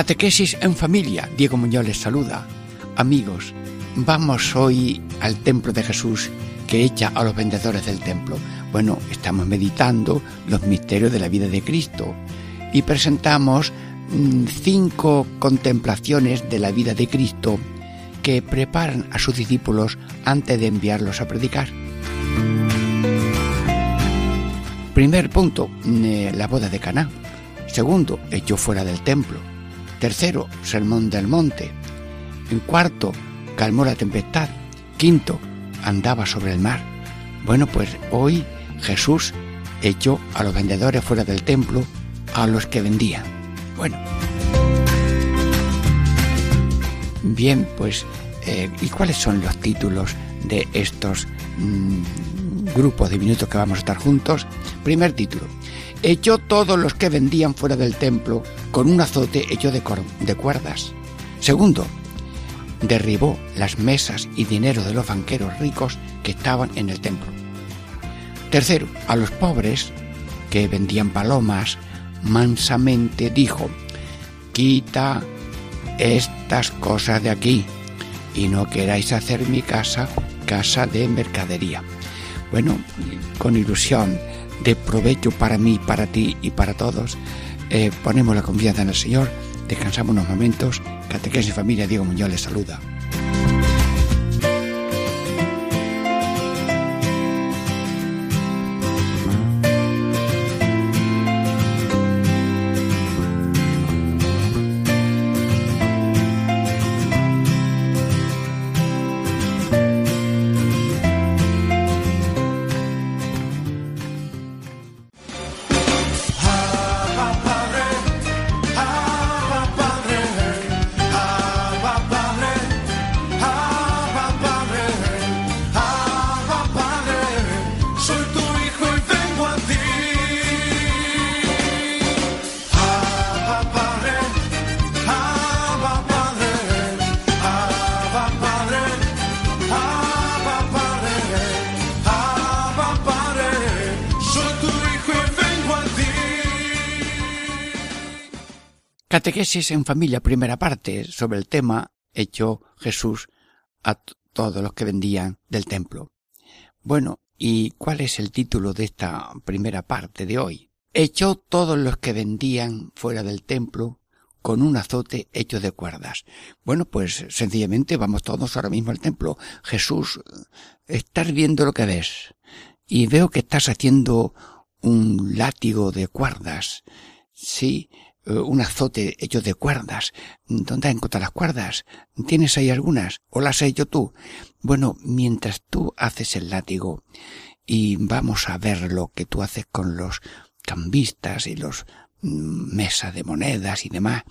Catequesis en familia. Diego Muñoz les saluda. Amigos, vamos hoy al templo de Jesús que echa a los vendedores del templo. Bueno, estamos meditando los misterios de la vida de Cristo y presentamos mm, cinco contemplaciones de la vida de Cristo que preparan a sus discípulos antes de enviarlos a predicar. Primer punto, mm, la boda de Caná. Segundo, echó fuera del templo. Tercero, sermón del monte. En cuarto, calmó la tempestad. Quinto, andaba sobre el mar. Bueno, pues hoy Jesús echó a los vendedores fuera del templo, a los que vendían. Bueno. Bien, pues, eh, ¿y cuáles son los títulos de estos mm, grupos de minutos que vamos a estar juntos? Primer título, echó todos los que vendían fuera del templo con un azote hecho de, de cuerdas. Segundo, derribó las mesas y dinero de los banqueros ricos que estaban en el templo. Tercero, a los pobres que vendían palomas, mansamente dijo, quita estas cosas de aquí y no queráis hacer mi casa casa de mercadería. Bueno, con ilusión de provecho para mí, para ti y para todos, eh, ponemos la confianza en el Señor, descansamos unos momentos, Catequesis Familia Diego Muñoz les saluda. Catequesis en familia, primera parte, sobre el tema hecho Jesús a todos los que vendían del templo. Bueno, ¿y cuál es el título de esta primera parte de hoy? Echó todos los que vendían fuera del templo con un azote hecho de cuerdas. Bueno, pues sencillamente vamos todos ahora mismo al templo. Jesús, estás viendo lo que ves. Y veo que estás haciendo un látigo de cuerdas. Sí, un azote hecho de cuerdas. ¿Dónde has encontrado las cuerdas? ¿Tienes ahí algunas? ¿O las has hecho tú? Bueno, mientras tú haces el látigo y vamos a ver lo que tú haces con los cambistas y los mm, mesas de monedas y demás,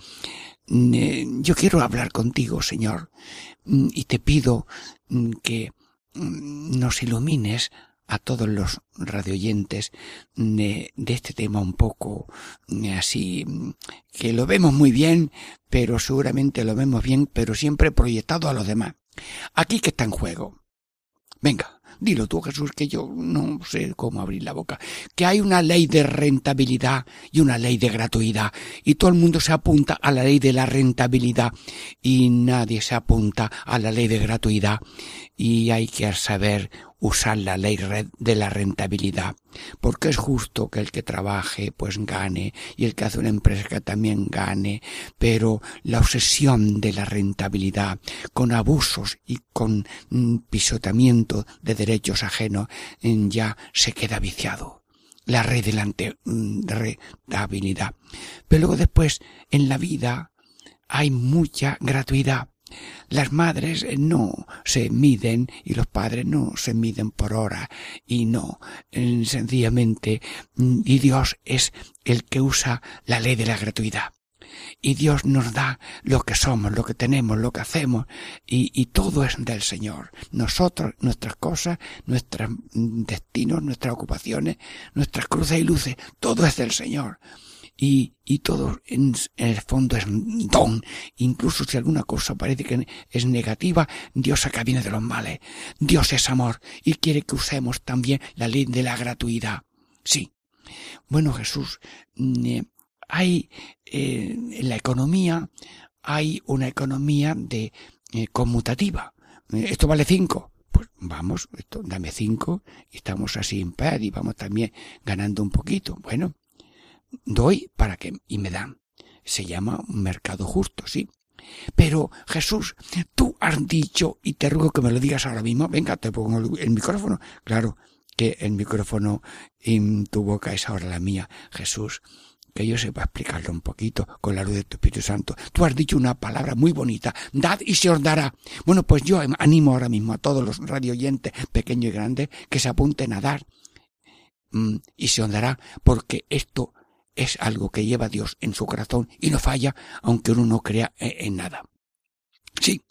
mm, eh, yo quiero hablar contigo, Señor, mm, y te pido que nos ilumines a todos los radioyentes de, este tema un poco eh, así, que lo vemos muy bien, pero seguramente lo vemos bien, pero siempre proyectado a los demás. Aquí que está en juego. Venga, Dilo tú, Jesús, que yo no sé cómo abrir la boca. Que hay una ley de rentabilidad y una ley de gratuidad. Y todo el mundo se apunta a la ley de la rentabilidad y nadie se apunta a la ley de gratuidad. Y hay que saber usar la ley de la rentabilidad, porque es justo que el que trabaje pues gane y el que hace una empresa que también gane, pero la obsesión de la rentabilidad con abusos y con mm, pisotamiento de derechos ajenos mm, ya se queda viciado. La red de la rentabilidad. Pero luego después en la vida hay mucha gratuidad Las madres no se miden y los padres no se miden por hora y no, sencillamente, y Dios es el que usa la ley de la gratuidad y Dios nos da lo que somos, lo que tenemos, lo que hacemos, y, todo es del Señor. Nosotros, nuestras cosas, nuestros destinos, nuestras ocupaciones, nuestras cruces y luces, todo es del Señor. Y, y todo en, el fondo es don. Incluso si alguna cosa parece que es negativa, Dios acá viene de los males. Dios es amor y quiere que usemos también la ley de la gratuidad. Sí. Bueno, Jesús, mm, eh, hay eh, en la economía hay una economía de eh, conmutativa. Eh, esto vale cinco. Pues vamos, esto, dame cinco y estamos así en paz y vamos también ganando un poquito. Bueno, doy para que y me dan. Se llama mercado justo, sí. Pero Jesús, tú has dicho y te ruego que me lo digas ahora mismo. Venga, te pongo el micrófono. Claro que el micrófono en tu boca es ahora la mía. Jesús, que yo sepa explicarlo un poquito con la luz de tu Espíritu Santo. Tú has dicho una palabra muy bonita, dad y se os dará. Bueno, pues yo animo ahora mismo a todos los radioyentes, pequeños y grandes, que se apunten a dar mm, y se os dará, porque esto es algo que lleva Dios en su corazón y no falla, aunque uno no crea eh, en nada. Sí,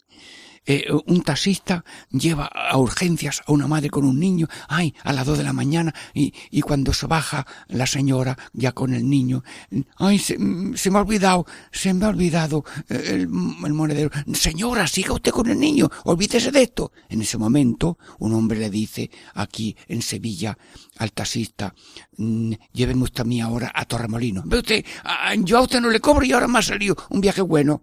eh, un taxista lleva a urgencias a una madre con un niño, ay, a las dos de la mañana, y, y cuando se baja la señora ya con el niño, ay, se, me ha olvidado, se me ha olvidado eh, el, el, monedero. Señora, siga usted con el niño, olvídese de esto. En ese momento, un hombre le dice aquí en Sevilla al taxista, mm, lléveme usted a mí ahora a Torremolino. Ve usted, yo a usted no le cobro y ahora me ha salido un viaje bueno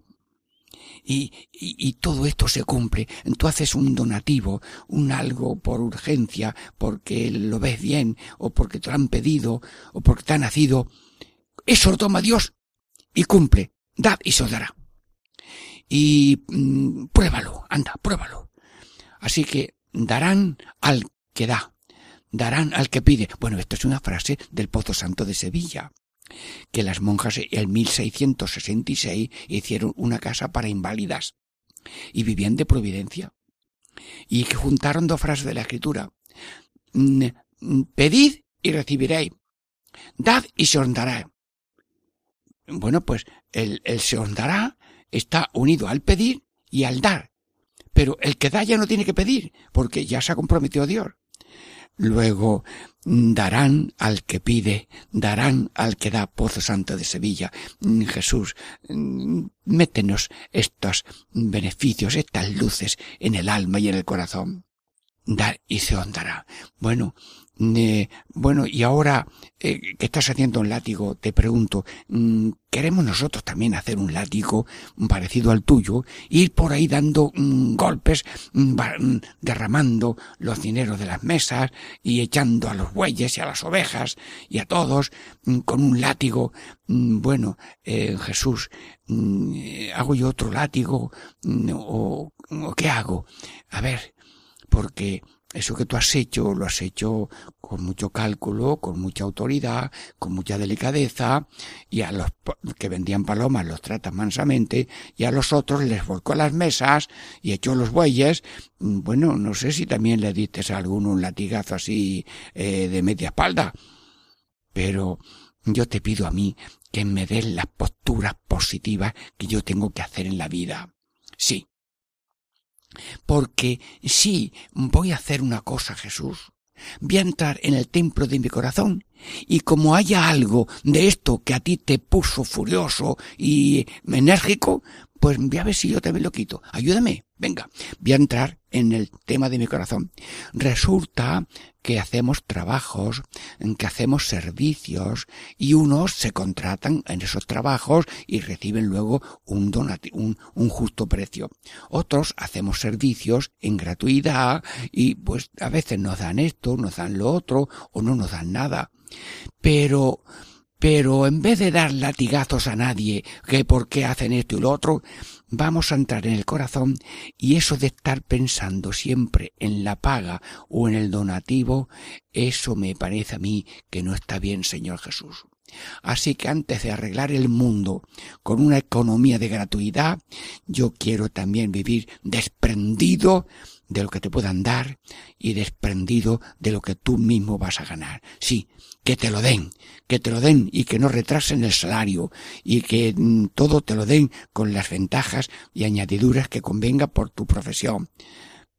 y, y, todo esto se cumple. Tú haces un donativo, un algo por urgencia, porque lo ves bien, o porque te lo han pedido, o porque te ha nacido. Eso lo toma Dios y cumple. Dad y se dará. Y mm, pruébalo, anda, pruébalo. Así que darán al que da, darán al que pide. Bueno, esto es una frase del Pozo Santo de Sevilla que las monjas en 1666 hicieron una casa para inválidas y vivían de providencia. Y que juntaron dos frases de la escritura. Pedid y recibiréis. Dad y se os. Bueno, pues el, se os está unido al pedir y al dar. Pero el que da ya no tiene que pedir, porque ya se ha comprometido Dios. Luego darán al que pide, darán al que da Pozo Santo de Sevilla. Jesús, métenos estos beneficios, estas luces en el alma y en el corazón. Dar y se ondará. Bueno, eh, bueno, y ahora eh, que estás haciendo un látigo, te pregunto, mm, ¿queremos nosotros también hacer un látigo parecido al tuyo? Ir por ahí dando mm, golpes, mm, derramando los dineros de las mesas y echando a los bueyes y a las ovejas y a todos con un látigo. Bueno, eh, Jesús, ¿hago yo otro látigo? ¿O, ¿O qué hago? A ver, porque eso que tú has hecho, lo has hecho con mucho cálculo, con mucha autoridad, con mucha delicadeza, y a los que vendían palomas los tratas mansamente, y a los otros les volcó las mesas y echó los bueyes. Mm, bueno, no sé si también le diste a alguno un latigazo así eh, de media espalda, pero yo te pido a mí que me des las posturas positivas que yo tengo que hacer en la vida. Sí, porque sí, voy a hacer una cosa, Jesús. Voy a entrar en el templo de mi corazón y como haya algo de esto que a ti te puso furioso y enérgico, pues voy a ver si yo también lo quito. Ayúdame. Venga, voy a entrar en el tema de mi corazón. Resulta que hacemos trabajos, que hacemos servicios y unos se contratan en esos trabajos y reciben luego un, un, justo precio. Otros hacemos servicios en gratuidad y pues a veces nos dan esto, nos dan lo otro o no nos dan nada. Pero pero en vez de dar latigazos a nadie, que por qué hacen esto y lo otro, vamos a entrar en el corazón y eso de estar pensando siempre en la paga o en el donativo, eso me parece a mí que no está bien, Señor Jesús. Así que antes de arreglar el mundo con una economía de gratuidad, yo quiero también vivir desprendido de lo que te puedan dar y desprendido de lo que tú mismo vas a ganar. Sí, que te lo den, que te lo den y que no retrasen el salario y que mm, todo te lo den con las ventajas y añadiduras que convenga por tu profesión.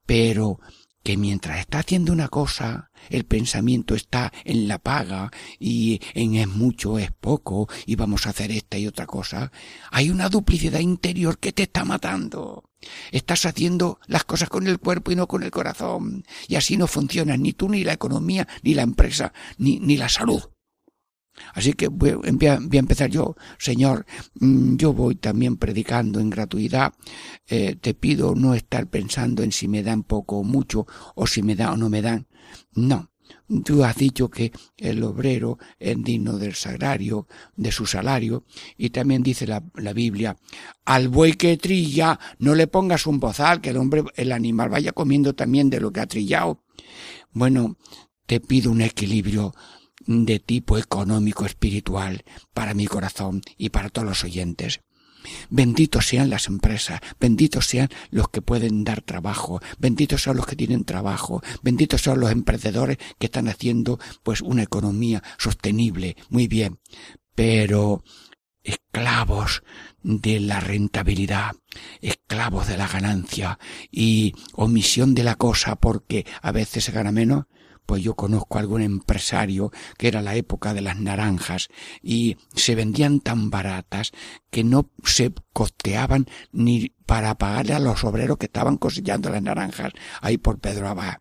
Pero que mientras está haciendo una cosa, el pensamiento está en la paga y en es mucho, es poco y vamos a hacer esta y otra cosa, hay una duplicidad interior que te está matando. Estás haciendo las cosas con el cuerpo y no con el corazón. Y así no funciona ni tú, ni la economía, ni la empresa, ni, ni la salud. Así que voy a, empezar yo, Señor, mm, yo voy también predicando en gratuidad. Eh, te pido no estar pensando en si me dan poco o mucho, o si me dan o no me dan. No. Tú has dicho que el obrero es digno del sagrario, de su salario, y también dice la, la Biblia, al buey que trilla no le pongas un bozal, que el hombre, el animal vaya comiendo también de lo que ha trillado. Bueno, te pido un equilibrio de tipo económico espiritual para mi corazón y para todos los oyentes. Benditos sean las empresas, benditos sean los que pueden dar trabajo, benditos sean los que tienen trabajo, benditos sean los emprendedores que están haciendo pues una economía sostenible, muy bien, pero esclavos de la rentabilidad, esclavos de la ganancia y omisión de la cosa porque a veces se gana menos, pues yo conozco a algún empresario que era la época de las naranjas y se vendían tan baratas que no se costeaban ni para pagarle a los obreros que estaban cosechando las naranjas ahí por Pedro Abad.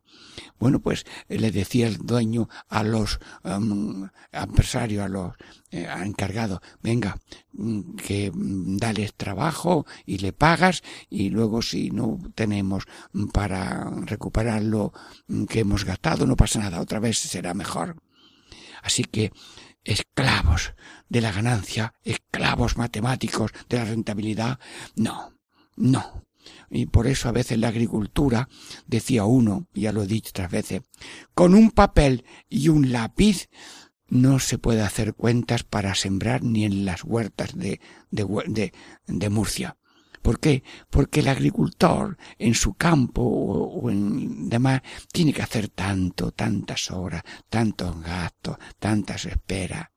Bueno, pues eh, le decía el dueño a los um, empresarios, a los eh, encargados, venga, mm, que mm, dales trabajo y le pagas y luego si no tenemos para recuperar lo mm, que hemos gastado, no pasa nada, otra vez será mejor. Así que esclavos de la ganancia, esclavos matemáticos de la rentabilidad, no, no, y por eso a veces la agricultura, decía uno, ya lo he dicho otras veces, con un papel y un lápiz no se puede hacer cuentas para sembrar ni en las huertas de, de, de, Murcia. ¿Por qué? Porque el agricultor en su campo o, o, en demás tiene que hacer tanto, tantas horas, tantos gastos, tantas esperas.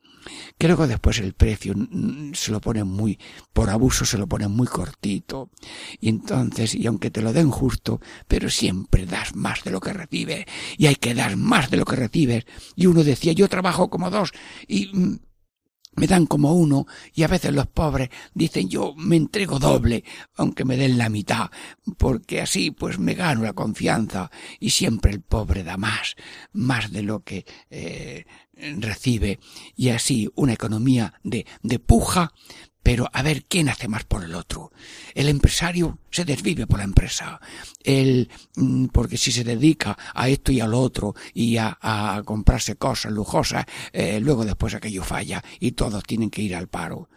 Que después el precio se lo pone muy, por abuso se lo pone muy cortito. Y entonces, y aunque te lo den justo, pero siempre das más de lo que recibes. Y hay que dar más de lo que recibes. Y uno decía, yo trabajo como dos y mm, me dan como uno y a veces los pobres dicen yo me entrego doble aunque me den la mitad porque así pues me gano la confianza y siempre el pobre da más más de lo que eh, recibe y así una economía de, de puja pero a ver quién hace más por el otro. El empresario se desvive por la empresa. El, mm, porque si se dedica a esto y a lo otro y a, a comprarse cosas lujosas, eh, luego después aquello falla y todos tienen que ir al paro.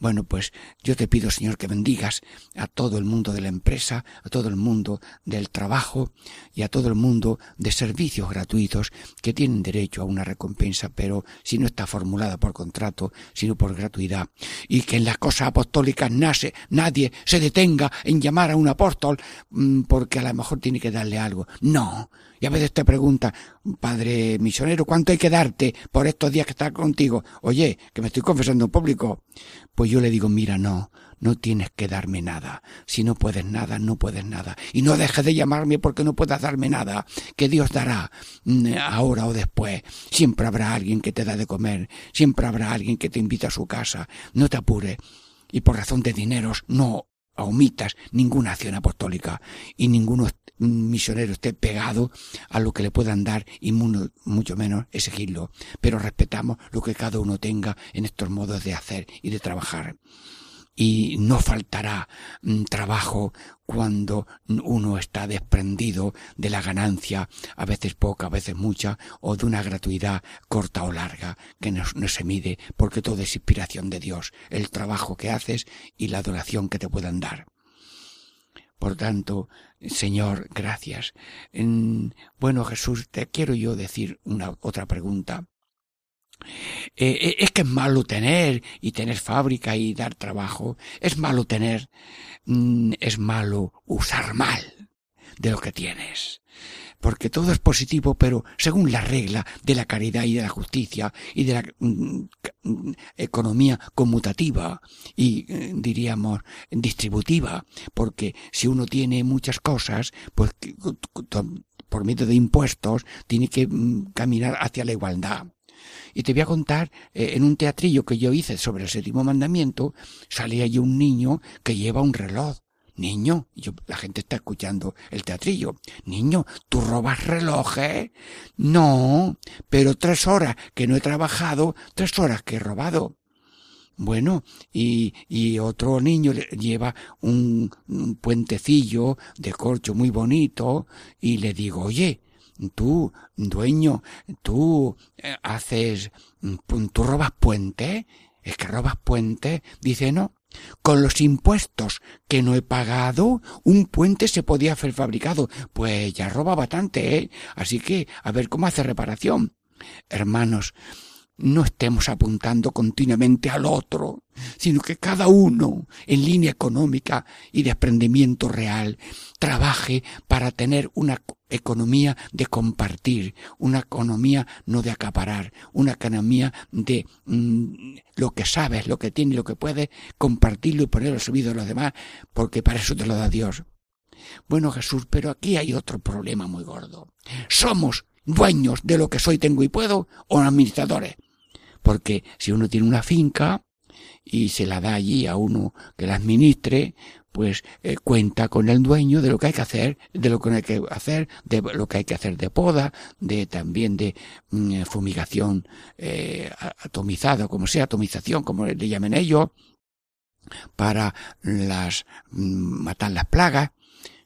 Bueno, pues yo te pido, Señor, que bendigas a todo el mundo de la empresa, a todo el mundo del trabajo y a todo el mundo de servicios gratuitos que tienen derecho a una recompensa, pero si no está formulada por contrato, sino por gratuidad. Y que en las cosas apostólicas nace, nadie se detenga en llamar a un apóstol mm, porque a lo mejor tiene que darle algo. No. Y a veces te pregunta, padre misionero, ¿cuánto hay que darte por estos días que estás contigo? Oye, que me estoy confesando en público. Pues yo le digo, mira, no, no tienes que darme nada. Si no puedes nada, no puedes nada. Y no dejes de llamarme porque no puedas darme nada, que Dios dará mm, ahora o después. Siempre habrá alguien que te da de comer, siempre habrá alguien que te invita a su casa. No te apures. Y por razón de dineros, no omitas ninguna acción apostólica y ninguno misionero esté pegado a lo que le puedan dar y mucho menos exigirlo. Pero respetamos lo que cada uno tenga en estos modos de hacer y de trabajar. Y no faltará mm, trabajo cuando uno está desprendido de la ganancia, a veces poca, a veces mucha, o de una gratuidad corta o larga, que no, se mide, porque todo es inspiración de Dios, el trabajo que haces y la adoración que te puedan dar. Por tanto, Señor, gracias. bueno, Jesús, te quiero yo decir una otra pregunta. Eh, es que es malo tener y tener fábrica y dar trabajo. Es malo tener, mm, es malo usar mal de lo que tienes porque todo es positivo, pero según la regla de la caridad y de la justicia y de la mm, mm, economía conmutativa y eh, diríamos distributiva, porque si uno tiene muchas cosas, pues por medio de impuestos tiene que caminar hacia la igualdad. Y te voy a contar, eh, en un teatrillo que yo hice sobre el séptimo mandamiento, salía allí un niño que lleva un reloj Niño, yo, la gente está escuchando el teatrillo. Niño, ¿tú robas relojes? No, pero tres horas que no he trabajado, tres horas que he robado. Bueno, y, y otro niño lleva un, puentecillo de corcho muy bonito y le digo, oye, tú, dueño, tú eh, haces, tú robas puente, es que robas puente, dice no, con los impuestos que no he pagado, un puente se podía haber fabricado. Pues ya roba bastante, ¿eh? Así que a ver cómo hace reparación. Hermanos, no estemos apuntando continuamente al otro, sino que cada uno, en línea económica y de aprendimiento real, trabaje para tener una economía de compartir, una economía no de acaparar, una economía de mm, lo que sabes, lo que tienes, lo que puedes, compartirlo y ponerlo servicio de los demás, porque para eso te lo da Dios. Bueno, Jesús, pero aquí hay otro problema muy gordo. Somos dueños de lo que soy, tengo y puedo, o administradores. Porque si uno tiene una finca y se la da allí a uno que la administre, pues eh, cuenta con el dueño de lo que hay que hacer, de lo que hay que hacer, de lo que hay que hacer de poda, de también de mm, fumigación eh, atomizada, como sea, atomización, como le llamen ellos, para las mm, matar las plagas.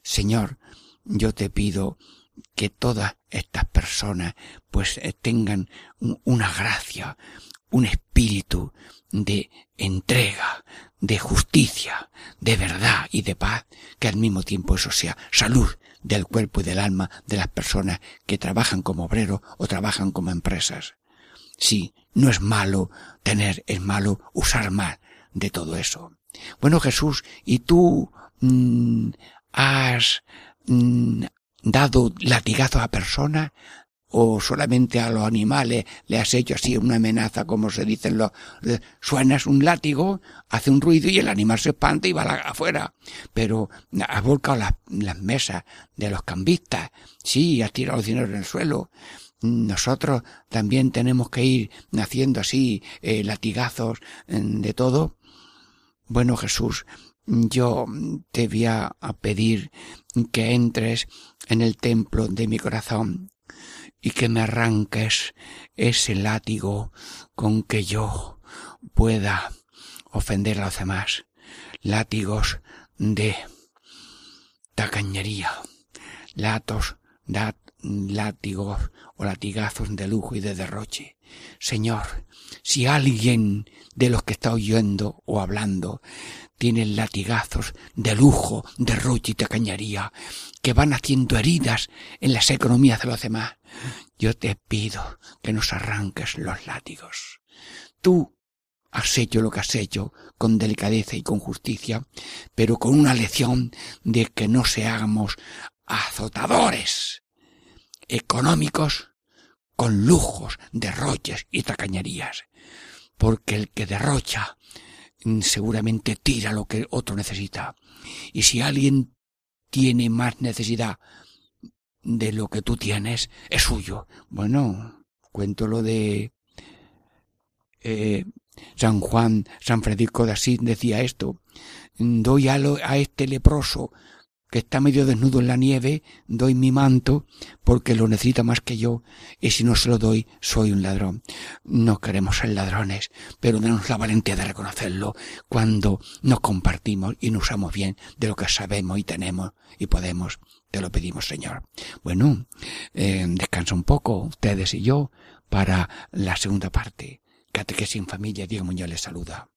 Señor, yo te pido que todas estas personas pues eh, tengan una gracia, un espíritu de entrega, de justicia, de verdad y de paz, que al mismo tiempo eso sea salud del cuerpo y del alma de las personas que trabajan como obreros o trabajan como empresas. Sí, no es malo tener, es malo usar más de todo eso. Bueno, Jesús, ¿y tú mm, has mm, dado latigazos a personas? O solamente a los animales le has hecho así una amenaza, como se dicen los, suenas un látigo, hace un ruido y el animal se espanta y va afuera. Pero has volcado las, las mesas de los cambistas, sí, has tirado los dinero en el suelo. Nosotros también tenemos que ir haciendo así eh, latigazos mm, de todo. Bueno, Jesús, yo te voy a pedir que entres en el templo de mi corazón y que me arranques ese látigo con que yo pueda ofender a los demás. Látigos de tacañería, latos, látigos o latigazos de lujo y de derroche. Señor, si alguien de los que está oyendo o hablando tiene latigazos de lujo, derroche y tacañería, que van haciendo heridas en las economías de los demás, yo te pido que nos arranques los látigos. Tú has hecho lo que has hecho con delicadeza y con justicia, pero con una lección de que no seamos azotadores económicos con lujos, derroches y tacañerías. Porque el que derrocha seguramente tira lo que otro necesita. Y si alguien tiene más necesidad de lo que tú tienes es suyo. Bueno, cuento lo de eh, San Juan, San Francisco de Asís decía esto. Doy a, a este leproso que está medio desnudo en la nieve, doy mi manto porque lo necesita más que yo, y si no se lo doy, soy un ladrón. No queremos ser ladrones, pero tenemos la valentía de reconocerlo cuando nos compartimos y nos usamos bien de lo que sabemos y tenemos y podemos. Te lo pedimos, Señor. Bueno, eh, descansa un poco, ustedes y yo, para la segunda parte. Catequesis en familia, Diego Muñoz les saluda.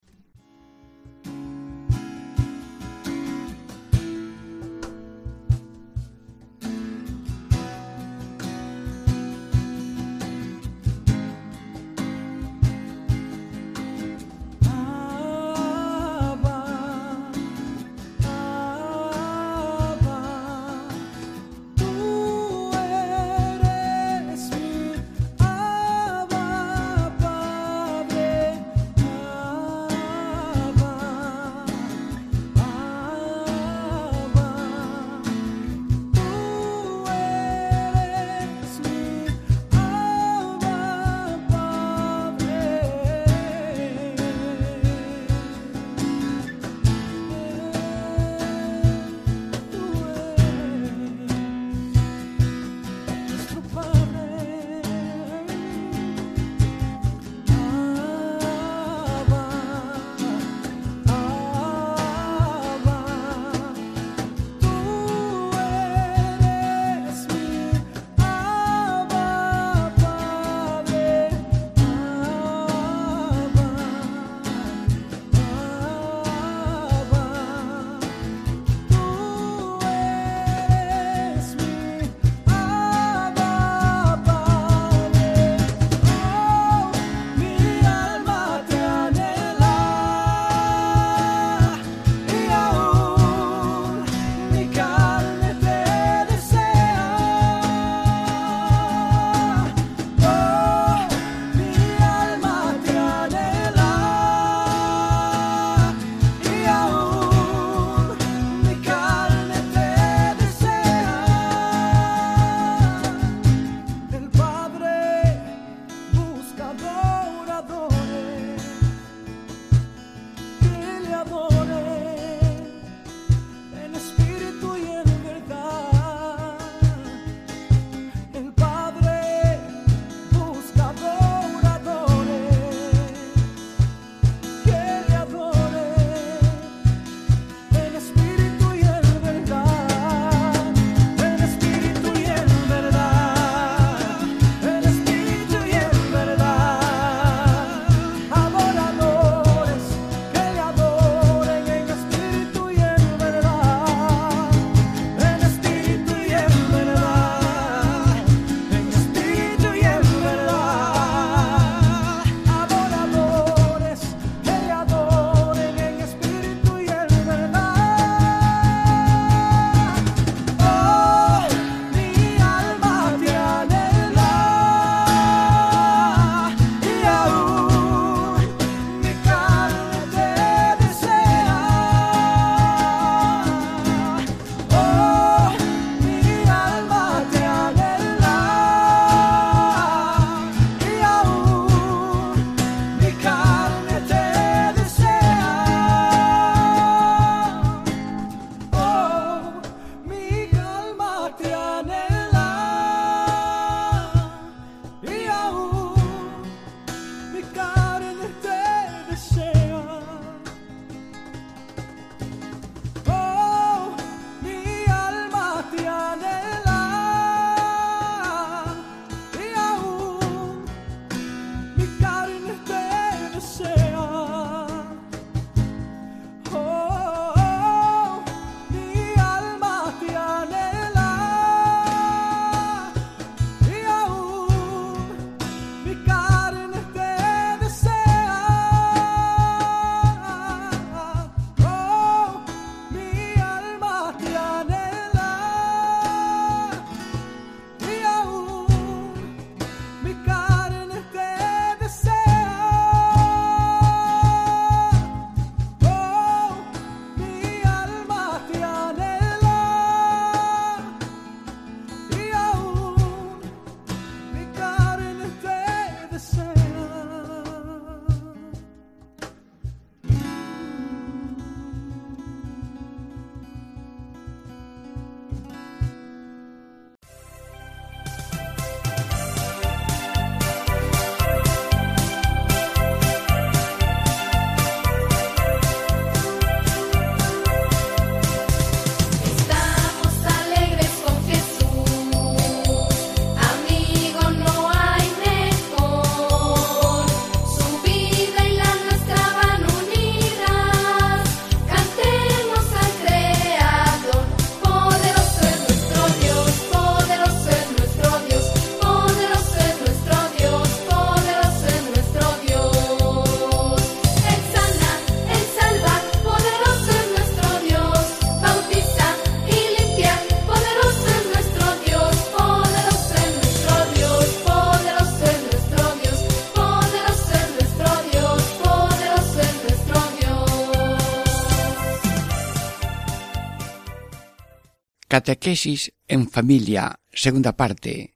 Catequesis en familia, segunda parte.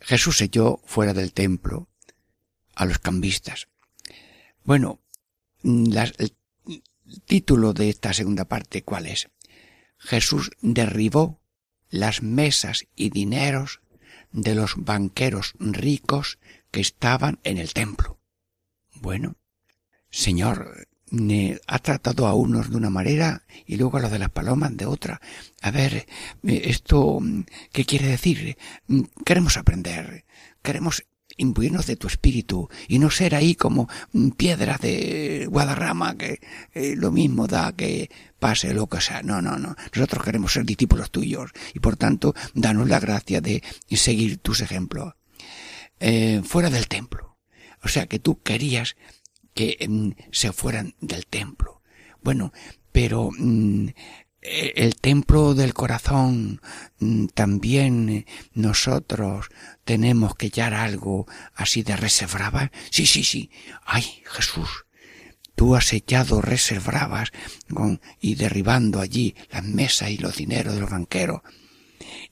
Jesús yo fuera del templo a los cambistas. Bueno, el título de esta segunda parte, ¿cuál es? Jesús derribó las mesas y dineros de los banqueros ricos que estaban en el templo. Bueno, Señor, ha tratado a unos de una manera y luego a los de las palomas de otra. A ver, eh, esto, ¿qué quiere decir? Queremos aprender, queremos imbuirnos de tu espíritu y no ser ahí como piedras de Guadarrama que eh, lo mismo da que pase lo que sea. No, no, no. Nosotros queremos ser discípulos tuyos y por tanto danos la gracia de seguir tus ejemplos. Eh, fuera del templo. O sea que tú querías que mm, se fueran del templo. Bueno, pero mm, e, el templo del corazón mm, también nosotros tenemos que hallar algo así de reservaba. Sí, sí, sí. Ay, Jesús, tú has echado reservabas con, y derribando allí las mesas y los dineros de los banqueros.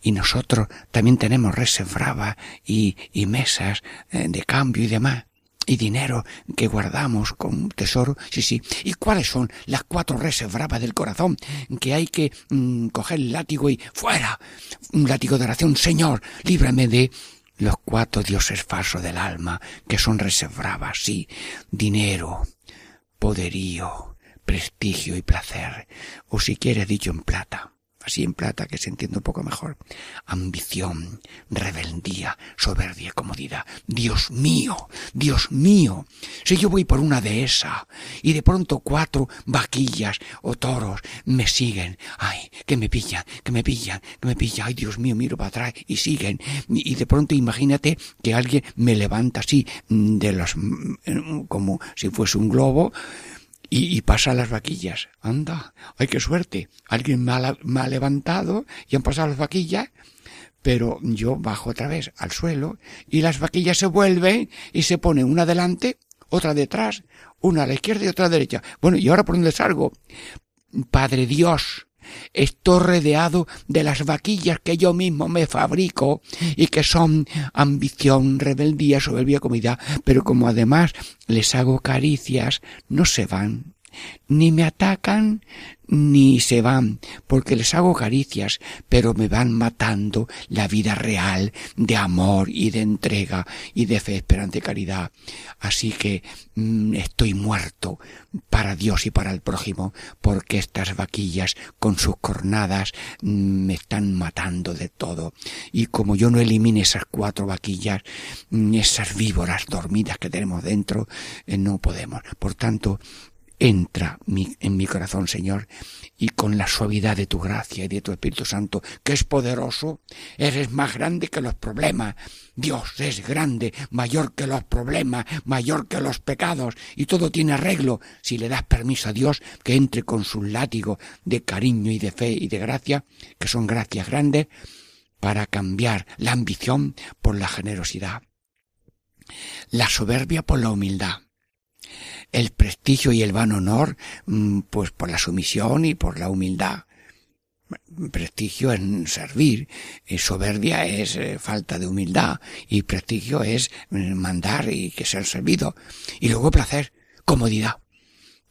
Y nosotros también tenemos reservabas y, y mesas eh, de cambio y demás y dinero que guardamos con tesoro. Sí, sí. ¿Y cuáles son las cuatro reservas del corazón? Que hay que mm, coger el látigo y fuera. Un látigo de oración. Señor, líbrame de los cuatro dioses falsos del alma, que son reservas, sí. Dinero, poderío, prestigio y placer. O si quieres dicho en plata así en plata que se entiende un poco mejor. Ambición, rebeldía, soberbia, comodidad. Dios mío, Dios mío, si yo voy por una dehesa y de pronto cuatro vaquillas o toros me siguen, ay, que me pillan, que me pillan, que me pillan, ay, Dios mío, miro para atrás y siguen. Y de pronto imagínate que alguien me levanta así de los, como si fuese un globo, y, pasa las vaquillas. Anda, ay, qué suerte. Alguien me ha, levantado y han pasado las vaquillas, pero yo bajo otra vez al suelo y las vaquillas se vuelven y se ponen una delante, otra detrás, una a la izquierda y otra a la derecha. Bueno, ¿y ahora por dónde salgo? Padre Dios, Estoy rodeado de las vaquillas que yo mismo me fabrico y que son ambición, rebeldía, soberbia, comida, pero como además les hago caricias, no se van, ni me atacan, ni se van, porque les hago caricias, pero me van matando la vida real de amor y de entrega y de fe, esperanza y caridad. Así que mm, estoy muerto para Dios y para el prójimo, porque estas vaquillas con sus cornadas mm, me están matando de todo. Y como yo no elimine esas cuatro vaquillas, mm, esas víboras dormidas que tenemos dentro, eh, no podemos. Por tanto, entra en mi corazón, Señor, y con la suavidad de tu gracia y de tu Espíritu Santo, que es poderoso, eres más grande que los problemas. Dios es grande, mayor que los problemas, mayor que los pecados, y todo tiene arreglo. Si le das permiso a Dios que entre con su látigo de cariño y de fe y de gracia, que son gracias grandes, para cambiar la ambición por la generosidad, la soberbia por la humildad, el prestigio y el vano honor, mm, pues por la sumisión y por la humildad. Prestigio es servir, y soberbia es eh, falta de humildad y prestigio es mm, mandar y que ser servido. Y luego placer, comodidad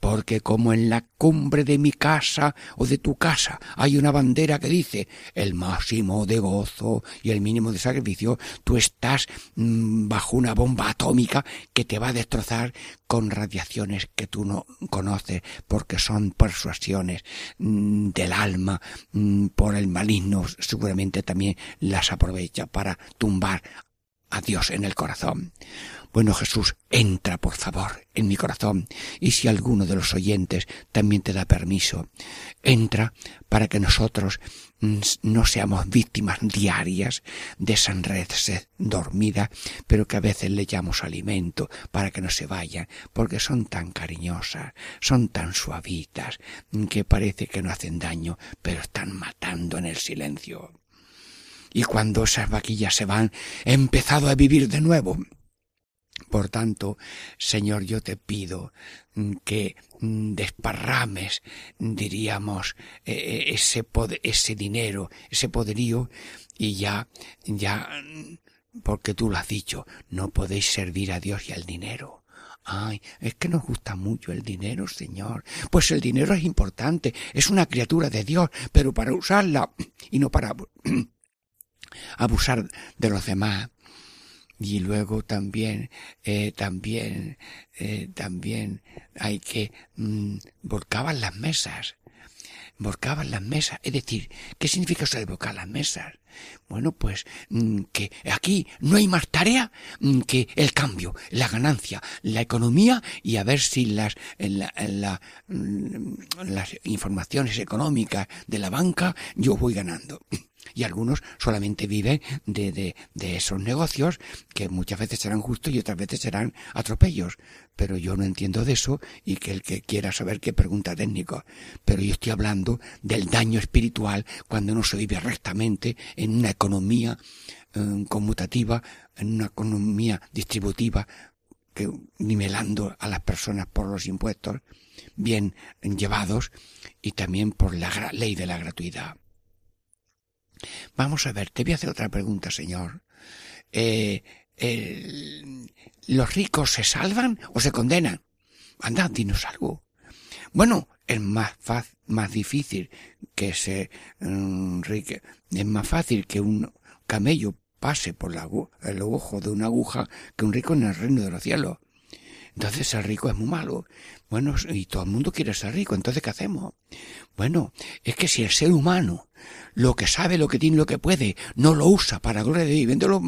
porque como en la cumbre de mi casa o de tu casa hay una bandera que dice el máximo de gozo y el mínimo de sacrificio, tú estás mm, bajo una bomba atómica que te va a destrozar con radiaciones que tú no conoces porque son persuasiones mm, del alma mm, por el maligno seguramente también las aprovecha para tumbar a Dios en el corazón. Bueno Jesús, entra por favor en mi corazón y si alguno de los oyentes también te da permiso, entra para que nosotros no seamos víctimas diarias de esa red dormida, pero que a veces le llamamos alimento para que no se vayan, porque son tan cariñosas, son tan suavitas, que parece que no hacen daño, pero están matando en el silencio. Y cuando esas vaquillas se van, he empezado a vivir de nuevo Por tanto, Señor, yo te pido mm, que mm, desparrames, diríamos, e, e, ese, ese dinero, ese poderío, y ya, ya, mm, porque tú lo has dicho, no podéis servir a Dios y al dinero. Ay, es que nos gusta mucho el dinero, Señor. Pues el dinero es importante, es una criatura de Dios, pero para usarla y no para abusar de los demás y luego también eh, también eh, también hay que mm, volcaban las mesas volcaban las mesas. Es decir qué significa de volcar las mesas bueno pues mm, que aquí no hay más tarea mm, que el cambio la ganancia la economía y a ver si las en la, en la, las informaciones económicas de la banca yo voy ganando y algunos solamente viven de, de, de, esos negocios que muchas veces serán justos y otras veces serán atropellos. Pero yo no entiendo de eso y que el que quiera saber qué pregunta técnico. Pero yo estoy hablando del daño espiritual cuando no se vive rectamente en una economía eh, conmutativa, en una economía distributiva, que, nivelando a las personas por los impuestos bien llevados y también por la ley de la gratuidad. Vamos a ver, te voy a hacer otra pregunta, señor. Eh, ¿Los ricos se salvan o se condenan? Anda, dinos algo. Bueno, es más fácil, más difícil que se mm, es más fácil que un camello pase por el ojo de una aguja que un rico en el reino de los cielos. Entonces ser rico es muy malo. Bueno, y todo el mundo quiere ser rico, entonces ¿qué hacemos? Bueno, es que si el ser humano lo que sabe, lo que tiene, lo que puede, no lo usa para gloria de Dios y vende los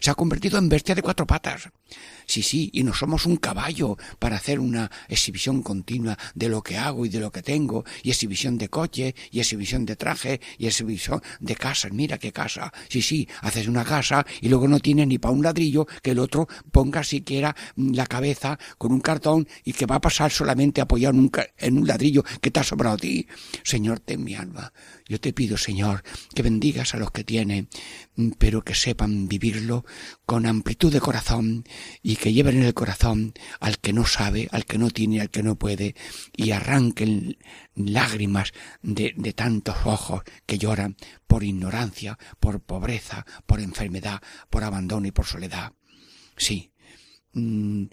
se ha convertido en bestia de cuatro patas. Sí, sí, y no somos un caballo para hacer una exhibición continua de lo que hago y de lo que tengo, y exhibición de coche, y exhibición de traje, y exhibición de casas. Mira qué casa. Sí, sí, haces una casa y luego no tienes ni para un ladrillo que el otro ponga siquiera la cabeza con un cartón y que va a pasar solamente apoyado en un, en un ladrillo que te ha sobrado a ti. Señor, ten mi alma. Yo te pido, Señor, que bendigas a los que tienen, pero que sepan vivirlo con amplitud de corazón y que lleven en el corazón al que no sabe, al que no tiene, al que no puede, y arranquen lágrimas de, de tantos ojos que lloran por ignorancia, por pobreza, por enfermedad, por abandono y por soledad. Sí, Mm,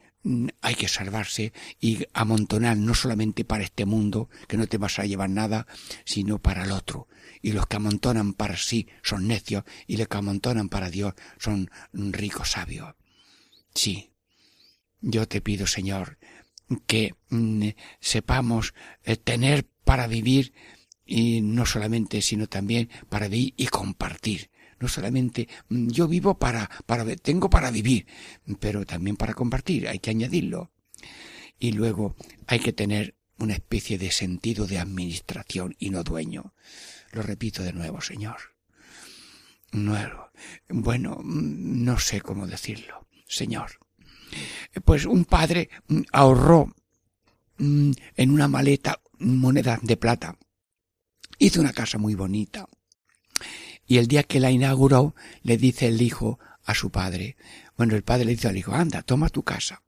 hay que salvarse y amontonar no solamente para este mundo, que no te vas a llevar nada, sino para el otro. Y los que amontonan para sí son necios y los que amontonan para Dios son ricos sabios. Sí, yo te pido, Señor, que mm, sepamos eh, tener para vivir y no solamente, sino también para vivir y compartir no solamente mm, yo vivo para, para, tengo para vivir, pero también para compartir, hay que añadirlo. Y luego hay que tener una especie de sentido de administración y no dueño. Lo repito de nuevo, Señor. Nuevo. Bueno, mm, no sé cómo decirlo, Señor. Pues un padre mm, ahorró en una maleta monedas de plata. Hizo una casa muy bonita y el día que la inauguró, le dice el hijo a su padre, bueno, el padre le dice al hijo, anda, toma tu casa,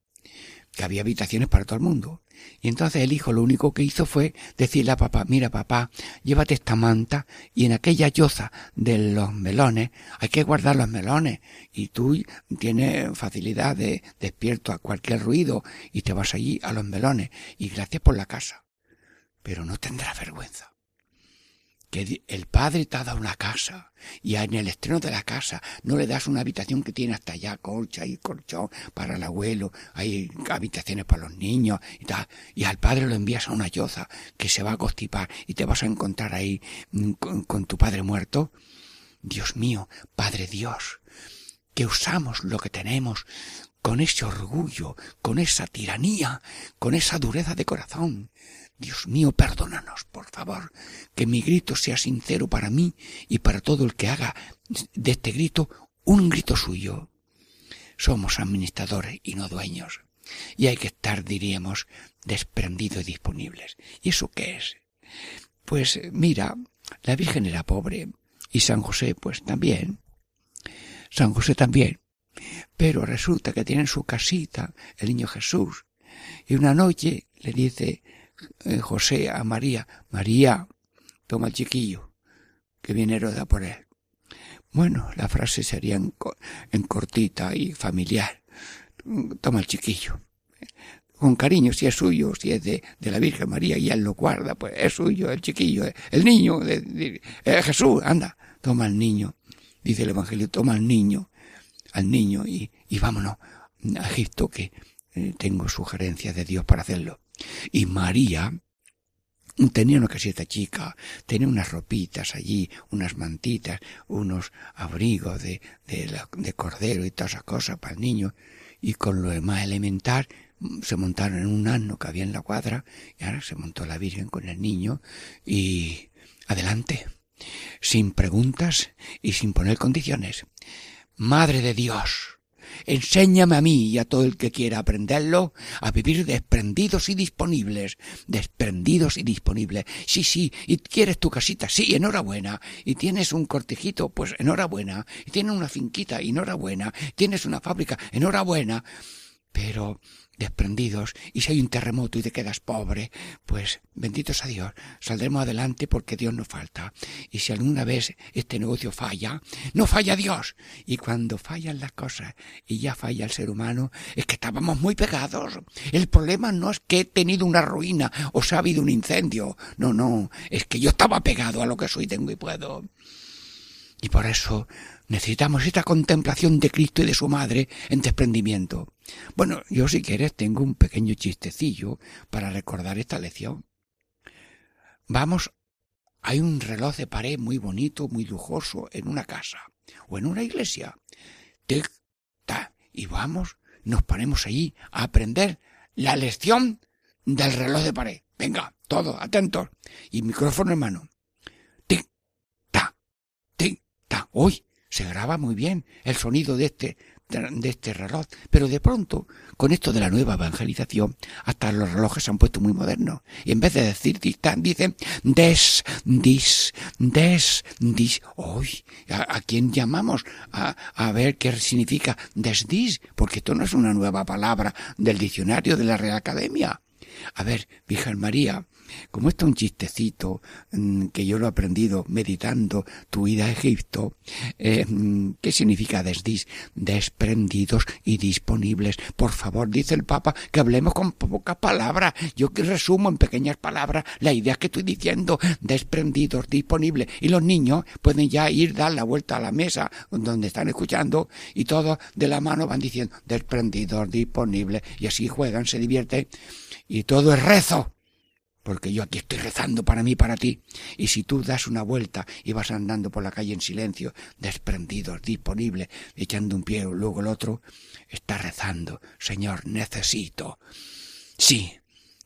que había habitaciones para todo el mundo. Y entonces el hijo lo único que hizo fue decirle a papá, mira papá, llévate esta manta y en aquella yoza de los melones hay que guardar los melones y tú tienes facilidad de despierto a cualquier ruido y te vas allí a los melones y gracias por la casa. Pero no tendrás vergüenza que el padre te ha dado una casa y en el estreno de la casa no le das una habitación que tiene hasta allá colcha y colchón para el abuelo, hay habitaciones para los niños y tal, y al padre lo envías a una yoza que se va a constipar y te vas a encontrar ahí mm, con, con tu padre muerto. Dios mío, Padre Dios, que usamos lo que tenemos con ese orgullo, con esa tiranía, con esa dureza de corazón. Dios mío, perdónanos, por favor, que mi grito sea sincero para mí y para todo el que haga de este grito un grito suyo. Somos administradores y no dueños, y hay que estar, diríamos, desprendidos y disponibles. ¿Y eso qué es? Pues mira, la Virgen era pobre, y San José pues también. San José también, Pero resulta que tiene su casita el niño Jesús. Y una noche le dice José a María, María, toma el chiquillo, que viene Heroda por él. Bueno, la frase sería en, cortita y familiar. Toma el chiquillo. Con cariño, si es suyo, si es de, la Virgen María y él lo guarda, pues es suyo, el chiquillo, el niño, de, Jesús, anda, toma al niño. Dice el Evangelio, toma al niño, al niño y, y vámonos a Egipto que eh, tengo sugerencias de Dios para hacerlo. Y María, tenía una casita chica, tenía unas ropitas allí, unas mantitas, unos abrigos de, de, de cordero y todas esas cosas para el niño, y con lo más elemental se montaron en un asno que había en la cuadra, y ahora se montó la Virgen con el niño, y adelante, sin preguntas y sin poner condiciones. Madre de Dios, Enséñame a mí y a todo el que quiera aprenderlo a vivir desprendidos y disponibles, desprendidos y disponibles. Sí, sí, y quieres tu casita, sí, enhorabuena. Y tienes un cortejito, pues enhorabuena. Y tienes una finquita, enhorabuena. Tienes una fábrica, enhorabuena. Pero desprendidos, y si hay un terremoto y te quedas pobre, pues benditos a Dios, saldremos adelante porque Dios nos falta. Y si alguna vez este negocio falla, no falla Dios. Y cuando fallan las cosas y ya falla el ser humano, es que estábamos muy pegados. El problema no es que he tenido una ruina o se ha habido un incendio. No, no, es que yo estaba pegado a lo que soy, tengo y puedo. Y por eso necesitamos esta contemplación de Cristo y de su madre en desprendimiento. Bueno, yo si quieres tengo un pequeño chistecillo para recordar esta lección. Vamos, hay un reloj de pared muy bonito, muy lujoso en una casa o en una iglesia. Tic, ta, y vamos, nos ponemos allí a aprender la lección del reloj de pared. Venga, todos, atentos. Y micrófono en mano. Tic, ta, Uy, se graba muy bien el sonido de este de este reloj. Pero de pronto, con esto de la nueva evangelización, hasta los relojes se han puesto muy modernos. Y en vez de decir distan, dicen des, dis, des, dis. Hoy, ¿a, quién llamamos? A, a ver qué significa des, dis, porque esto no es una nueva palabra del diccionario de la Real Academia. A ver, Virgen María, como esto es un chistecito mm, que yo lo he aprendido meditando tu ida a Egipto, eh, mm, ¿qué significa desdis? Desprendidos y disponibles. Por favor, dice el Papa, que hablemos con pocas palabras. Yo que resumo en pequeñas palabras la idea que estoy diciendo, desprendidos, disponibles. Y los niños pueden ya ir, dar la vuelta a la mesa donde están escuchando y todos de la mano van diciendo desprendidos, disponibles. Y así juegan, se divierten. Y todo es rezo porque yo aquí estoy rezando para mí, para ti. Y si tú das una vuelta y vas andando por la calle en silencio, desprendido, disponible, echando un pie o luego el otro, estás rezando, Señor, necesito. Sí,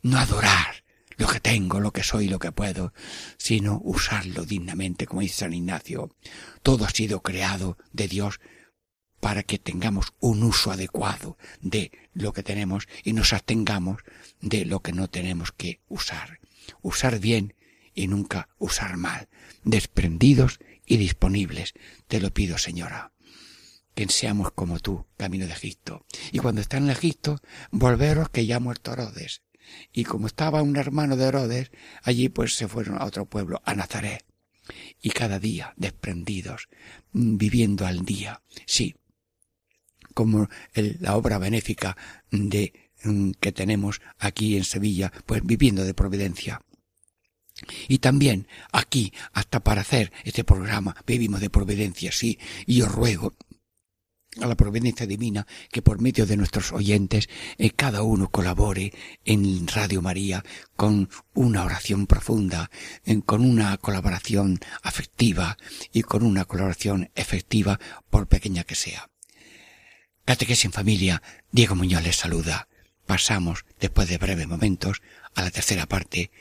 no adorar lo que tengo, lo que soy, lo que puedo, sino usarlo dignamente, como dice San Ignacio. Todo ha sido creado de Dios para que tengamos un uso adecuado de lo que tenemos y nos abstengamos de lo que no tenemos que usar. Usar bien y nunca usar mal. Desprendidos y disponibles. Te lo pido, señora. Que seamos como tú, camino de Egipto. Y cuando está en Egipto, volveros que ya ha muerto Herodes. Y como estaba un hermano de Herodes, allí pues se fueron a otro pueblo, a Nazaret. Y cada día desprendidos, viviendo al día. Sí, como la obra benéfica de mm, que tenemos aquí en Sevilla, pues viviendo de providencia. Y también aquí, hasta para hacer este programa, vivimos de providencia, sí, y os ruego a la providencia divina que por medio de nuestros oyentes eh, cada uno colabore en Radio María con una oración profunda, con una colaboración afectiva y con una colaboración efectiva por pequeña que sea. Catequesis en familia, Diego Muñoz les saluda. Pasamos, después de breves momentos, a la tercera parte,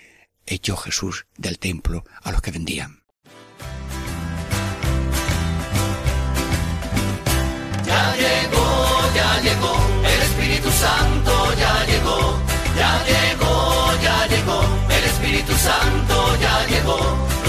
echó Jesús del templo a los que vendían. Ya llegó, ya llegó, el Espíritu Santo ya llegó, ya llegó, ya llegó, el Espíritu Santo ya llegó,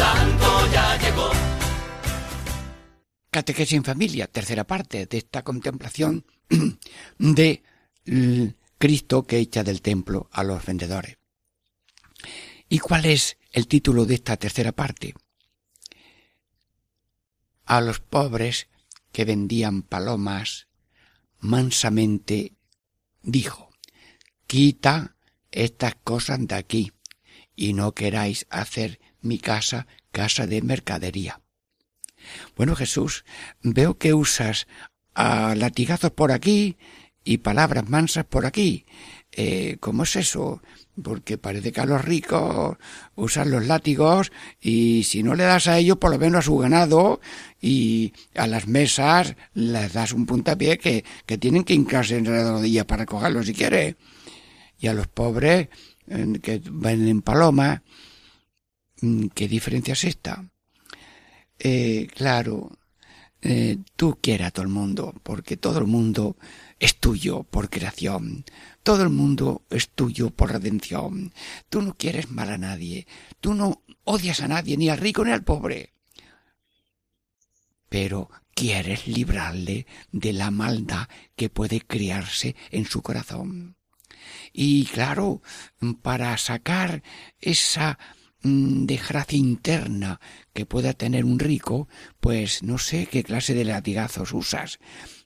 Santo. Catequesis en familia, tercera parte de esta contemplación de Cristo que echa del templo a los vendedores. ¿Y cuál es el título de esta tercera parte? A los pobres que vendían palomas, mansamente dijo, quita estas cosas de aquí y no queráis hacer mi casa casa de mercadería. Bueno, Jesús, veo que usas a latigazos por aquí y palabras mansas por aquí. Eh, ¿Cómo es eso? Porque parece que a los ricos usan los látigos y si no le das a ellos, por lo menos a su ganado y a las mesas les das un puntapié que, que tienen que hincarse en la rodilla para cogerlo si quiere. Y a los pobres eh, que venden paloma, mm, ¿qué diferencia es esta? Eh, claro, eh, tú quieres a todo el mundo, porque todo el mundo es tuyo por creación, todo el mundo es tuyo por redención. Tú no quieres mal a nadie, tú no odias a nadie, ni al rico ni al pobre. Pero quieres librarle de la maldad que puede criarse en su corazón. Y claro, para sacar esa mm, desgracia interna que pueda tener un rico, pues no sé qué clase de latigazos usas,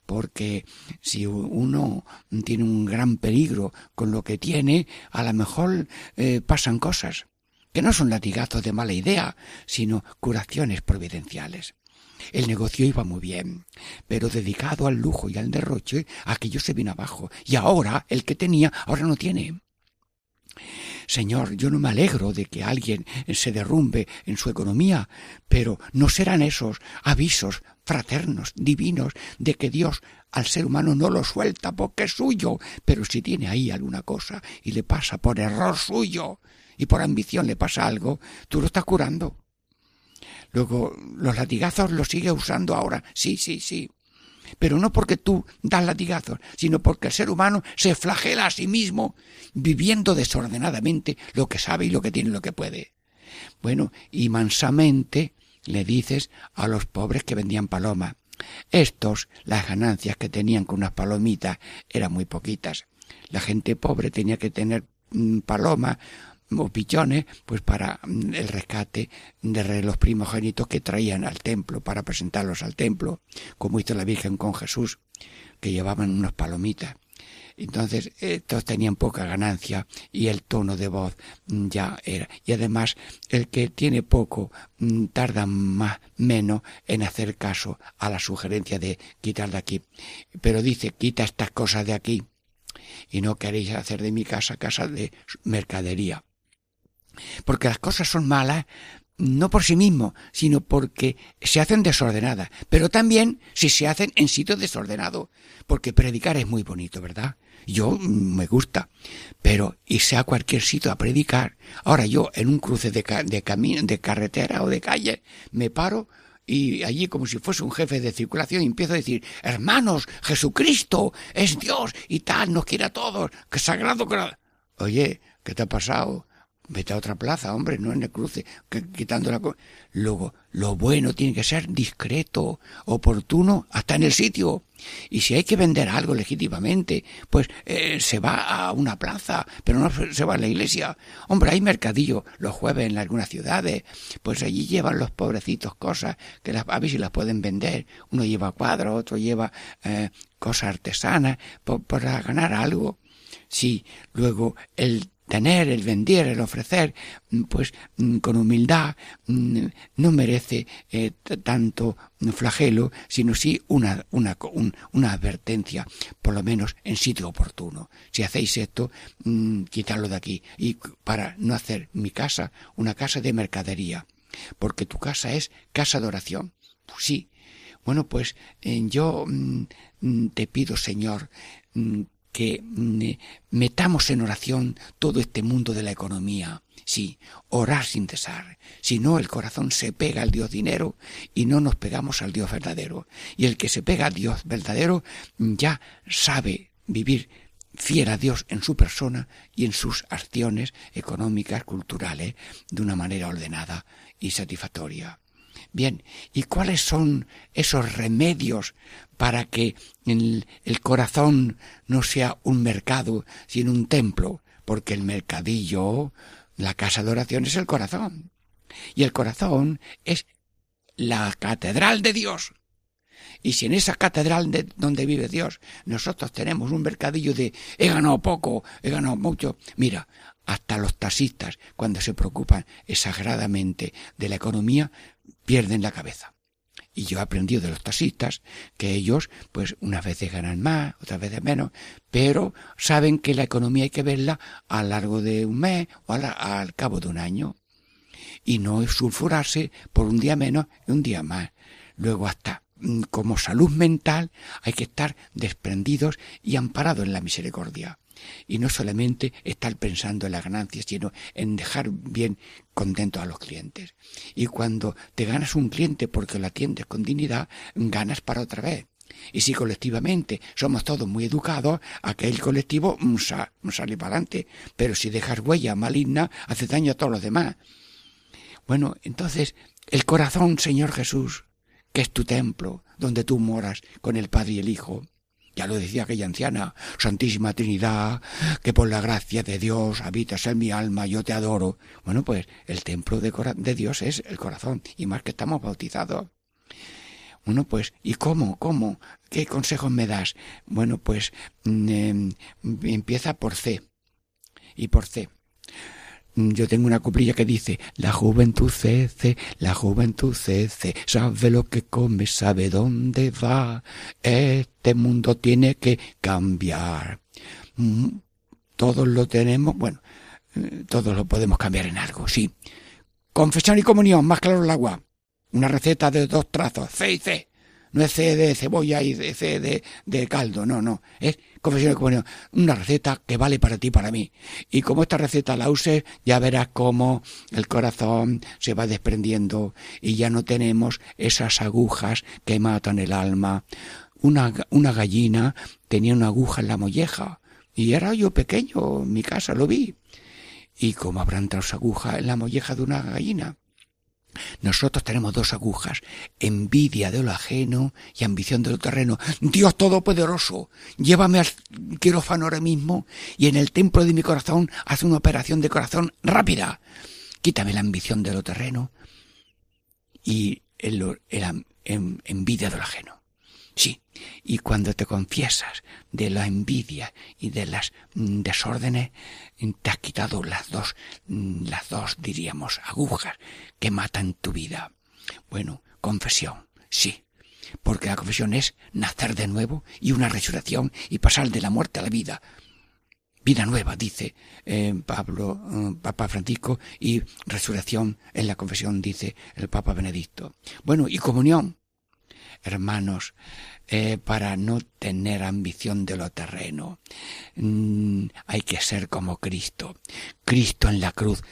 porque si uno tiene un gran peligro con lo que tiene, a lo mejor eh, pasan cosas que no son latigazos de mala idea, sino curaciones providenciales. El negocio iba muy bien, pero dedicado al lujo y al derroche, aquello se vino abajo, y ahora el que tenía, ahora no tiene. Señor, yo no me alegro de que alguien se derrumbe en su economía, pero no serán esos avisos fraternos, divinos, de que Dios al ser humano no lo suelta porque es suyo, pero si tiene ahí alguna cosa y le pasa por error suyo y por ambición le pasa algo, tú lo estás curando. Luego, los latigazos los sigue usando ahora. Sí, sí, sí. Pero no porque tú das latigazos, sino porque el ser humano se flagela a sí mismo viviendo desordenadamente lo que sabe y lo que tiene y lo que puede. Bueno, y mansamente le dices a los pobres que vendían palomas. Estos, las ganancias que tenían con unas palomitas eran muy poquitas. La gente pobre tenía que tener mm, palomas o pichones, pues para mm, el rescate de los primogénitos que traían al templo, para presentarlos al templo, como hizo la Virgen con Jesús, que llevaban unas palomitas. Entonces, estos tenían poca ganancia y el tono de voz mm, ya era. Y además, el que tiene poco mm, tarda más, menos en hacer caso a la sugerencia de quitar de aquí. Pero dice, quita estas cosas de aquí y no queréis hacer de mi casa casa de mercadería. Porque las cosas son malas no por sí mismo, sino porque se hacen desordenadas, pero también si se hacen en sitio desordenado, porque predicar es muy bonito, ¿verdad? Yo mm, me gusta, pero irse a cualquier sitio a predicar, ahora yo en un cruce de, ca- de camino, de carretera o de calle, me paro y allí como si fuese un jefe de circulación empiezo a decir, hermanos, Jesucristo es Dios y tal, nos quiere a todos, que sagrado. Oye, ¿qué te ha pasado? Vete a otra plaza, hombre, no en el cruce, quitando la... Luego, lo bueno tiene que ser discreto, oportuno, hasta en el sitio. Y si hay que vender algo legítimamente, pues eh, se va a una plaza, pero no se va a la iglesia. Hombre, hay mercadillo los jueves en algunas ciudades, pues allí llevan los pobrecitos cosas que las, a ver si las pueden vender. Uno lleva cuadros, otro lleva eh, cosas artesanas, para ganar algo. Sí, luego el tener, el vender, el ofrecer, mm, pues mm, con humildad mm, no merece eh, tanto flagelo, sino sí una, una, una advertencia, por lo menos en sitio oportuno. Si hacéis esto, quitarlo de aquí. Y para no hacer mi casa una casa de mercadería, porque tu casa es casa de oración. Pues sí. Bueno, pues eh, yo te pido, Señor, que mm, metamos en oración todo este mundo de la economía. Sí, orar sin cesar. Si no, el corazón se pega al Dios dinero y no nos pegamos al Dios verdadero. Y el que se pega al Dios verdadero ya sabe vivir fiel a Dios en su persona y en sus acciones económicas, culturales, de una manera ordenada y satisfactoria. Bien, ¿y cuáles son esos remedios para que el, corazón no sea un mercado, sino un templo? Porque el mercadillo, la casa de oración es el corazón. Y el corazón es la catedral de Dios. Y si en esa catedral de donde vive Dios nosotros tenemos un mercadillo de he ganado poco, he ganado mucho, mira, hasta los taxistas, cuando se preocupan exageradamente de la economía, pierden la cabeza. Y yo he aprendido de los taxistas que ellos, pues, unas veces ganan más, otras veces menos, pero saben que la economía hay que verla a lo largo de un mes o al cabo de un año. Y no sulfurarse por un día menos y un día más. Luego hasta mm, como salud mental hay que estar desprendidos y amparados en la misericordia y no solamente estar pensando en la ganancia, sino en dejar bien contentos a los clientes. Y cuando te ganas un cliente porque lo atiendes con dignidad, ganas para otra vez. Y si colectivamente somos todos muy educados, aquel colectivo mm, sale para adelante. Pero si dejas huella maligna, hace daño a todos los demás. Bueno, entonces, el corazón, Señor Jesús, que es tu templo, donde tú moras con el Padre y el Hijo, ya lo decía aquella anciana, Santísima Trinidad, que por la gracia de Dios habitas en mi alma, yo te adoro. Bueno, pues el templo de, de Dios es el corazón, y más que estamos bautizados. Bueno, pues, ¿y cómo? ¿Cómo? ¿Qué consejos me das? Bueno, pues mm, em, empieza por C. Y por C. Mm, yo tengo una cuplilla que dice, la juventud cece, la juventud cece, sabe lo que come, sabe dónde va, este mundo tiene que cambiar. Mm, todos lo tenemos, bueno, eh, todos lo podemos cambiar en algo, sí. Confesión y comunión, más claro el agua. Una receta de dos trazos, C y C. No es C de cebolla y C de, caldo, no, no. Confesión y comunión. Una receta que vale para ti para mí. Y como esta receta la uses, ya verás cómo el corazón se va desprendiendo y ya no tenemos esas agujas que matan el alma. Una, una gallina tenía una aguja en la molleja. Y era yo pequeño, en mi casa lo vi. ¿Y cómo habrán traído aguja en la molleja de una gallina? Nosotros tenemos dos agujas, envidia de lo ajeno y ambición de lo terreno. Dios Todopoderoso, llévame al quirófano ahora mismo y en el templo de mi corazón haz una operación de corazón rápida. Quítame la ambición de lo terreno y el, envidia de lo ajeno. Sí, y cuando te confiesas de la envidia y de las mm, desórdenes, te has quitado las dos, mm, las dos, diríamos, agujas que matan tu vida. Bueno, confesión, sí, porque la confesión es nacer de nuevo y una resurrección y pasar de la muerte a la vida. Vida nueva, dice eh, Pablo, Papa Francisco, y resurrección en la confesión, dice el Papa Benedicto. Bueno, y comunión, hermanos, eh, para no tener ambición de lo terreno. Mm, hay que ser como Cristo. Cristo en la cruz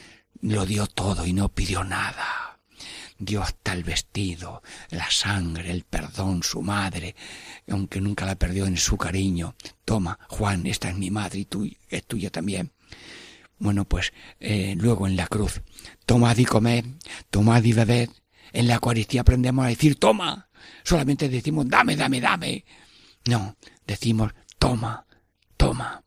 lo dio todo y no pidió nada. Dio hasta el vestido, la sangre, el perdón, su madre, aunque nunca la perdió en su cariño. Toma, Juan, esta es mi madre y tú, es tuya también. Bueno, pues eh, luego en la cruz, tomad y comed, tomad y bebed. En la Eucaristía aprendemos a decir toma. Solamente decimos dame, dame, dame. No, decimos toma, toma.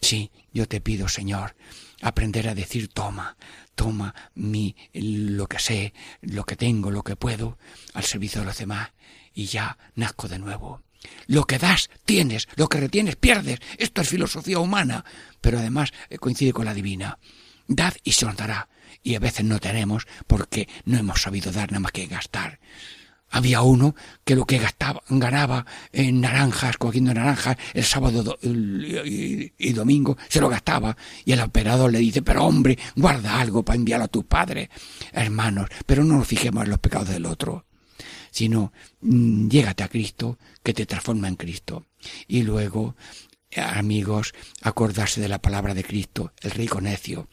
Sí, yo te pido, Señor, aprender a decir toma, toma mi lo que sé, lo que tengo, lo que puedo, al servicio de los demás, y ya nazco de nuevo. Lo que das, tienes, lo que retienes, pierdes. Esto es filosofía humana, pero además eh, coincide con la divina. Dad y se os dará. Y a veces no tenemos porque no hemos sabido dar nada más que gastar. Había uno que lo que gastaba, ganaba en naranjas, cogiendo naranjas, el sábado y, domingo, se lo gastaba. Y el operador le dice, pero hombre, guarda algo para enviarlo a tus padres, hermanos, pero no nos fijemos en los pecados del otro sino mm, llégate a Cristo, que te transforma en Cristo. Y luego, amigos, acordarse de la palabra de Cristo, el rico necio.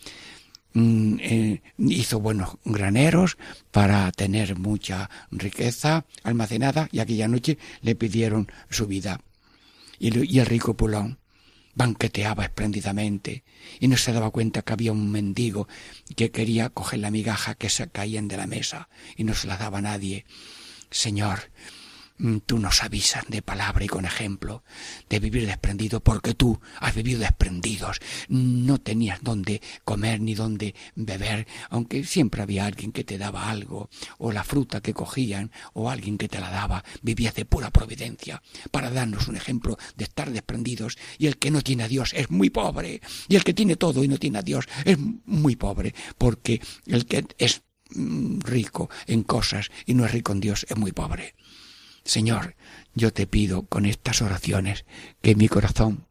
Mm, eh, hizo buenos graneros para tener mucha riqueza almacenada y aquella noche le pidieron su vida. Y, el rico pulón banqueteaba espléndidamente y no se daba cuenta que había un mendigo que quería coger la migaja que se caían de la mesa y no se la daba nadie Señor, tú nos avisas de palabra y con ejemplo de vivir desprendido porque tú has vivido desprendidos. No tenías dónde comer ni dónde beber, aunque siempre había alguien que te daba algo, o la fruta que cogían, o alguien que te la daba. Vivías de pura providencia para darnos un ejemplo de estar desprendidos. Y el que no tiene a Dios es muy pobre. Y el que tiene todo y no tiene a Dios es muy pobre, porque el que es Mm, rico en cosas y no es rico en Dios, es muy pobre. Señor, yo te pido con estas oraciones que mi corazón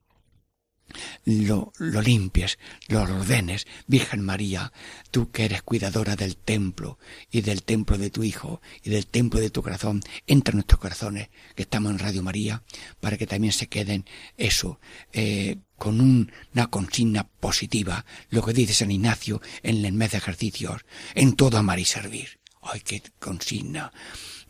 lo, lo, limpies, lo ordenes. Virgen María, tú que eres cuidadora del templo y del templo de tu Hijo y del templo de tu corazón, entra en nuestros corazones que estamos en Radio María para que también se queden eso, eh, con una consigna positiva, lo que dice San Ignacio en el mes de ejercicios, en todo amar y servir. ¡Ay, qué consigna!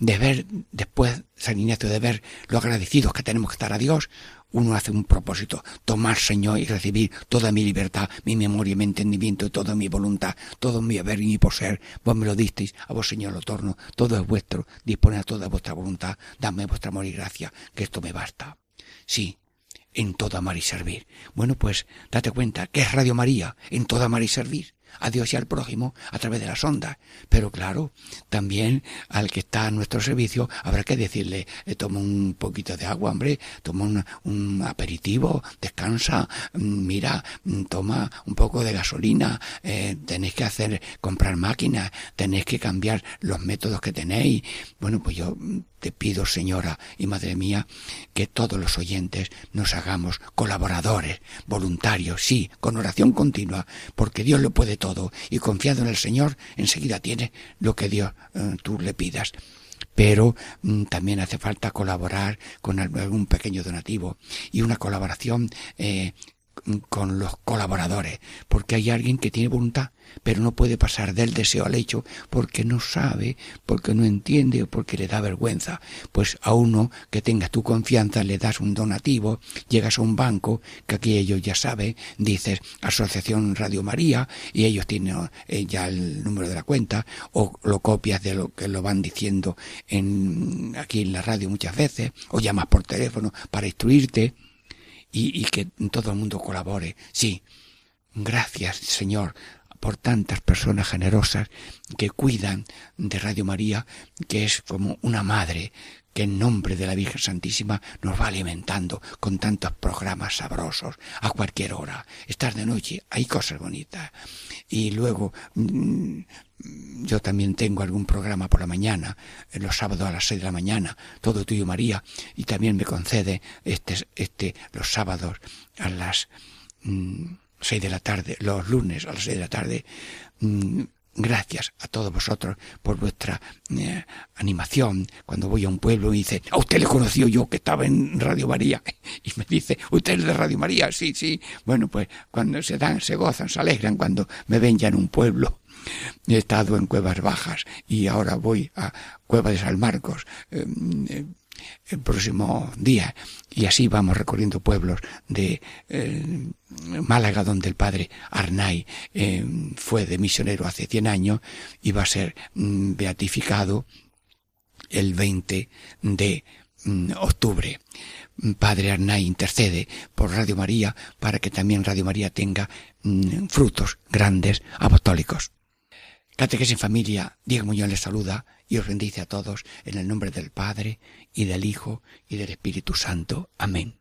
De ver, después, San Ignacio, de ver lo agradecidos que tenemos que estar a Dios, uno hace un propósito, tomar, Señor, y recibir toda mi libertad, mi memoria, mi entendimiento, toda mi voluntad, todo mi haber y mi poseer. Vos me lo disteis, a vos, Señor, lo torno, todo es vuestro, dispone a toda vuestra voluntad, dame vuestra amor y gracia, que esto me basta. Sí, en todo amar y servir. Bueno, pues date cuenta que es Radio María, en todo amar y servir a Dios y al prójimo a través de las ondas. Pero claro, también al que está a nuestro servicio habrá que decirle, eh, toma un poquito de agua, hombre, toma un, aperitivo, descansa, mm, mira, mm, toma un poco de gasolina, eh, tenéis que hacer, comprar máquinas, tenéis que cambiar los métodos que tenéis. Bueno, pues yo mm, te pido, señora y madre mía, que todos los oyentes nos hagamos colaboradores, voluntarios, sí, con oración continua, porque Dios lo puede todo y confiado en el Señor, enseguida tiene lo que Dios eh, tú le pidas. Pero mm, también hace falta colaborar con algún pequeño donativo y una colaboración eh, con los colaboradores, porque hay alguien que tiene voluntad, pero no puede pasar del deseo al hecho porque no sabe, porque no entiende o porque le da vergüenza. Pues a uno que tenga tu confianza le das un donativo, llegas a un banco, que aquí ellos ya saben, dices Asociación Radio María y ellos tienen eh, ya el número de la cuenta o lo copias de lo que lo van diciendo en, aquí en la radio muchas veces o llamas por teléfono para instruirte y, que todo el mundo colabore. Sí, gracias Señor por tantas personas generosas que cuidan de Radio María, que es como una madre que en nombre de la Virgen Santísima nos va alimentando con tantos programas sabrosos a cualquier hora. Estar de noche, hay cosas bonitas. Y luego mm, yo también tengo algún programa por la mañana, los sábados a las seis de la mañana, todo tuyo María, y también me concede este, este, los sábados a las mm, seis de la tarde, los lunes a las seis de la tarde, mm, Gracias a todos vosotros por vuestra eh, animación. Cuando voy a un pueblo y dice, a usted le conoció yo que estaba en Radio María. Y me dice, ¿usted es de Radio María? Sí, sí. Bueno, pues cuando se dan, se gozan, se alegran cuando me ven ya en un pueblo. He estado en Cuevas Bajas y ahora voy a Cueva de San Marcos. Em, eh, el próximo día. Y así vamos recorriendo pueblos de eh, Málaga, donde el padre Arnay fue de misionero hace 100 años y va a ser mm, beatificado el 20 de mm, octubre. Padre Arnay intercede por Radio María para que también Radio María tenga mm, frutos grandes apostólicos. Catequesis en familia, Diego Muñoz les saluda y os bendice a todos en el nombre del Padre y del Hijo y del Espíritu Santo. Amén.